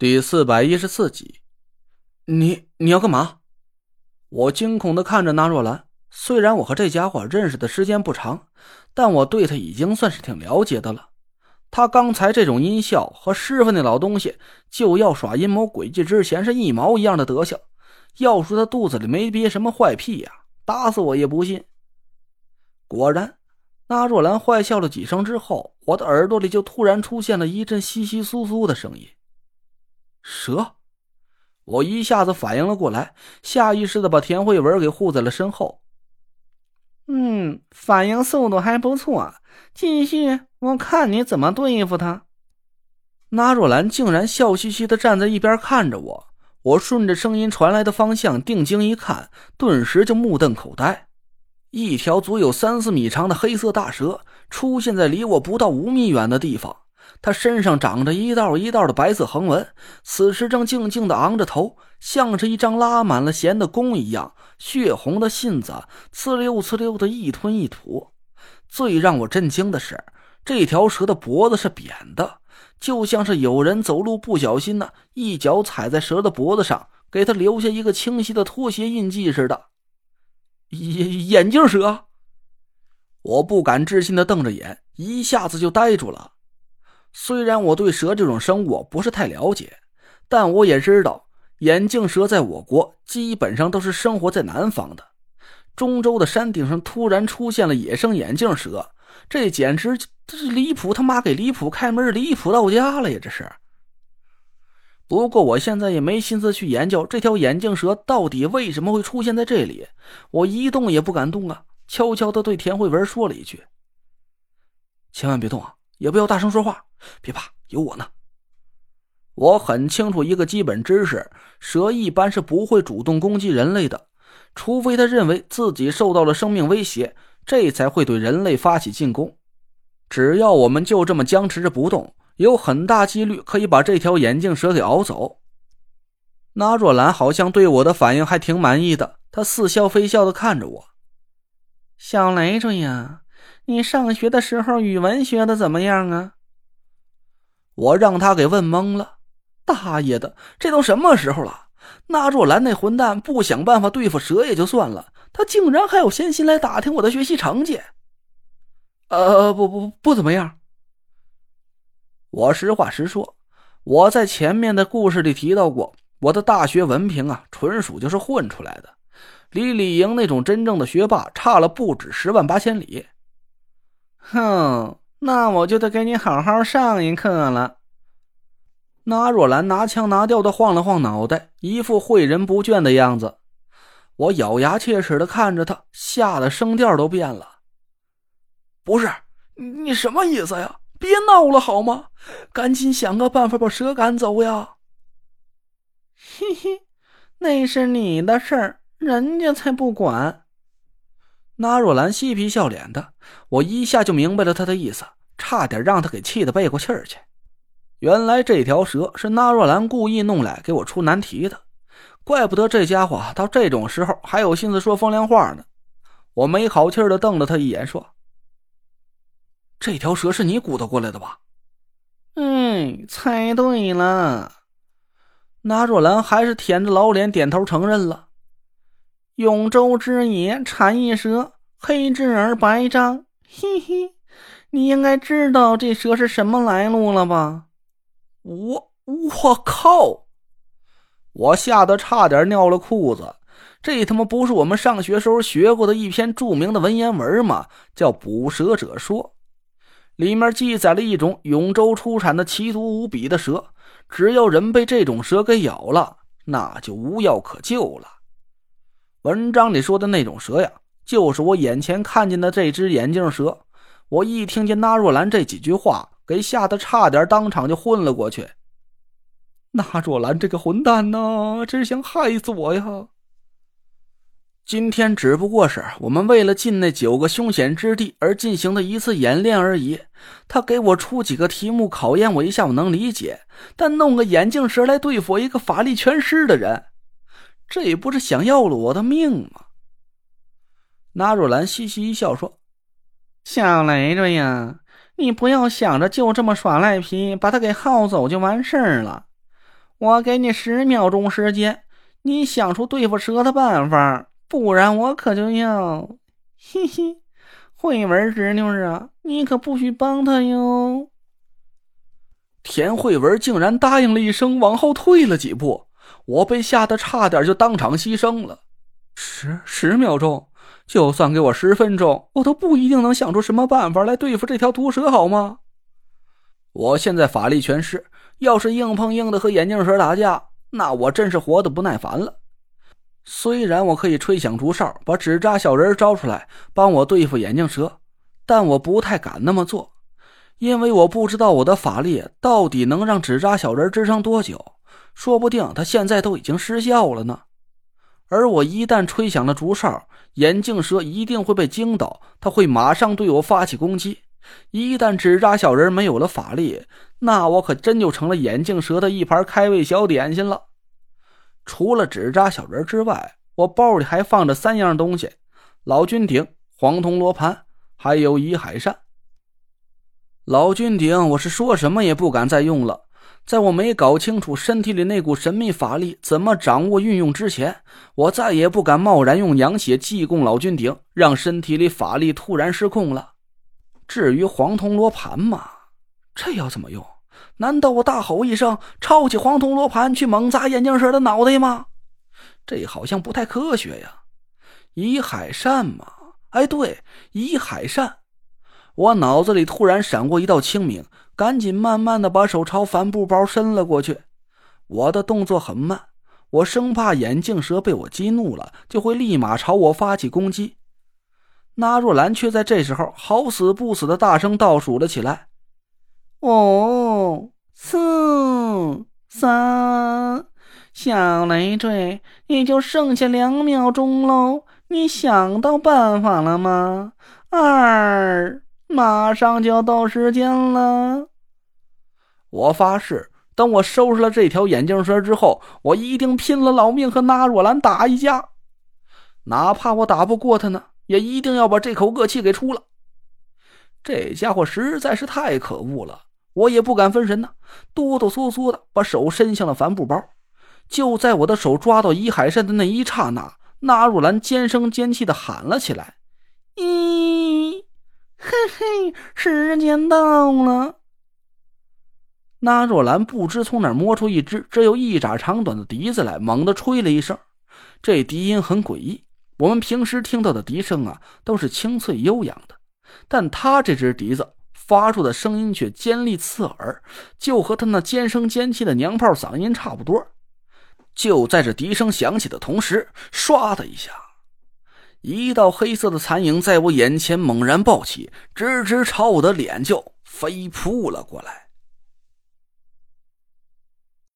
第四百一十四集，你你要干嘛？我惊恐的看着那若兰。虽然我和这家伙认识的时间不长，但我对他已经算是挺了解的了。他刚才这种阴笑和师傅那老东西就要耍阴谋诡计之前是一毛一样的德行。要说他肚子里没憋什么坏屁呀，打死我也不信。果然，那若兰坏笑了几声之后，我的耳朵里就突然出现了一阵窸窸窣窣的声音。蛇，我一下子反应了过来，下意识的把田慧文给护在了身后。嗯，反应速度还不错，继续，我看你怎么对付他。那若兰竟然笑嘻嘻的站在一边看着我，我顺着声音传来的方向定睛一看，顿时就目瞪口呆。一条足有三四米长的黑色大蛇出现在离我不到五米远的地方。他身上长着一道一道的白色横纹，此时正静静的昂着头，像是一张拉满了弦的弓一样，血红的信子呲溜呲溜的一吞一吐。最让我震惊的是，这条蛇的脖子是扁的，就像是有人走路不小心呢，一脚踩在蛇的脖子上，给它留下一个清晰的拖鞋印记似的。眼眼镜蛇，我不敢置信的瞪着眼，一下子就呆住了。虽然我对蛇这种生物不是太了解，但我也知道眼镜蛇在我国基本上都是生活在南方的。中州的山顶上突然出现了野生眼镜蛇，这简直这是离谱他妈给离谱开门，离谱到家了呀！这是。不过我现在也没心思去研究这条眼镜蛇到底为什么会出现在这里，我一动也不敢动啊！悄悄的对田慧文说了一句：“千万别动啊，也不要大声说话。”别怕，有我呢。我很清楚一个基本知识：蛇一般是不会主动攻击人类的，除非他认为自己受到了生命威胁，这才会对人类发起进攻。只要我们就这么僵持着不动，有很大几率可以把这条眼镜蛇给熬走。那若兰好像对我的反应还挺满意的，她似笑非笑的看着我：“小累赘呀，你上学的时候语文学的怎么样啊？”我让他给问懵了，大爷的，这都什么时候了？那若兰那混蛋不想办法对付蛇也就算了，他竟然还有闲心来打听我的学习成绩。呃，不不不怎么样。我实话实说，我在前面的故事里提到过，我的大学文凭啊，纯属就是混出来的，离李莹那种真正的学霸差了不止十万八千里。哼。那我就得给你好好上一课了。那若兰拿腔拿调的晃了晃脑袋，一副诲人不倦的样子。我咬牙切齿的看着他，吓得声调都变了。不是你什么意思呀？别闹了好吗？赶紧想个办法把蛇赶走呀！嘿嘿，那是你的事儿，人家才不管。那若兰嬉皮笑脸的，我一下就明白了他的意思，差点让他给气得背过气儿去。原来这条蛇是那若兰故意弄来给我出难题的，怪不得这家伙到这种时候还有心思说风凉话呢。我没好气的瞪了他一眼，说：“这条蛇是你鼓捣过来的吧？”“嗯，猜对了。”那若兰还是舔着老脸点头承认了。永州之野产一蛇，黑质而白章。嘿嘿，你应该知道这蛇是什么来路了吧？我我靠！我吓得差点尿了裤子。这他妈不是我们上学时候学过的一篇著名的文言文吗？叫《捕蛇者说》，里面记载了一种永州出产的奇毒无比的蛇，只要人被这种蛇给咬了，那就无药可救了。文章里说的那种蛇呀，就是我眼前看见的这只眼镜蛇。我一听见纳若兰这几句话，给吓得差点当场就昏了过去。纳若兰这个混蛋呐，真是想害死我呀！今天只不过是我们为了进那九个凶险之地而进行的一次演练而已。他给我出几个题目考验我一下，我能理解。但弄个眼镜蛇来对付我一个法力全失的人。这也不是想要了我的命吗？纳若兰嘻嘻一笑说：“小累赘呀，你不要想着就这么耍赖皮，把他给耗走就完事儿了。我给你十秒钟时间，你想出对付蛇的办法，不然我可就要……嘿嘿，慧文侄女啊，你可不许帮他哟。田慧文竟然答应了一声，往后退了几步，我被吓得差点就当场牺牲了。十十秒钟，就算给我十分钟，我都不一定能想出什么办法来对付这条毒蛇，好吗？我现在法力全失，要是硬碰硬的和眼镜蛇打架，那我真是活得不耐烦了。虽然我可以吹响竹哨，把纸扎小人招出来帮我对付眼镜蛇，但我不太敢那么做。因为我不知道我的法力到底能让纸扎小人支撑多久，说不定他现在都已经失效了呢。而我一旦吹响了竹哨，眼镜蛇一定会被惊到，他会马上对我发起攻击。一旦纸扎小人没有了法力，那我可真就成了眼镜蛇的一盘开胃小点心了。除了纸扎小人之外，我包里还放着三样东西：老君鼎、黄铜罗盘，还有倚海扇。老君鼎，我是说什么也不敢再用了。在我没搞清楚身体里那股神秘法力怎么掌握运用之前，我再也不敢贸然用阳血祭供老君鼎，让身体里法力突然失控了。至于黄铜罗盘嘛，这要怎么用？难道我大吼一声，抄起黄铜罗盘去猛砸眼镜蛇的脑袋吗？这好像不太科学呀。倚海扇嘛，哎，对，倚海扇。我脑子里突然闪过一道清明，赶紧慢慢的把手朝帆布包伸了过去。我的动作很慢，我生怕眼镜蛇被我激怒了，就会立马朝我发起攻击。那若兰却在这时候好死不死的大声倒数了起来：“五、四、三，小累赘，也就剩下两秒钟喽，你想到办法了吗？二。”马上就要到时间了，我发誓，等我收拾了这条眼镜蛇之后，我一定拼了老命和纳若兰打一架，哪怕我打不过他呢，也一定要把这口恶气给出了。这家伙实在是太可恶了，我也不敢分神呢，哆哆嗦嗦的把手伸向了帆布包。就在我的手抓到伊海山的那一刹那，纳若兰尖声尖气的喊了起来：“咦！”嘿嘿，时间到了。那若兰不知从哪摸出一只只有一拃长短的笛子来，猛地吹了一声。这笛音很诡异，我们平时听到的笛声啊，都是清脆悠扬的，但他这只笛子发出的声音却尖利刺耳，就和他那尖声尖气的娘炮嗓音差不多。就在这笛声响起的同时，唰的一下。一道黑色的残影在我眼前猛然暴起，直直朝我的脸就飞扑了过来。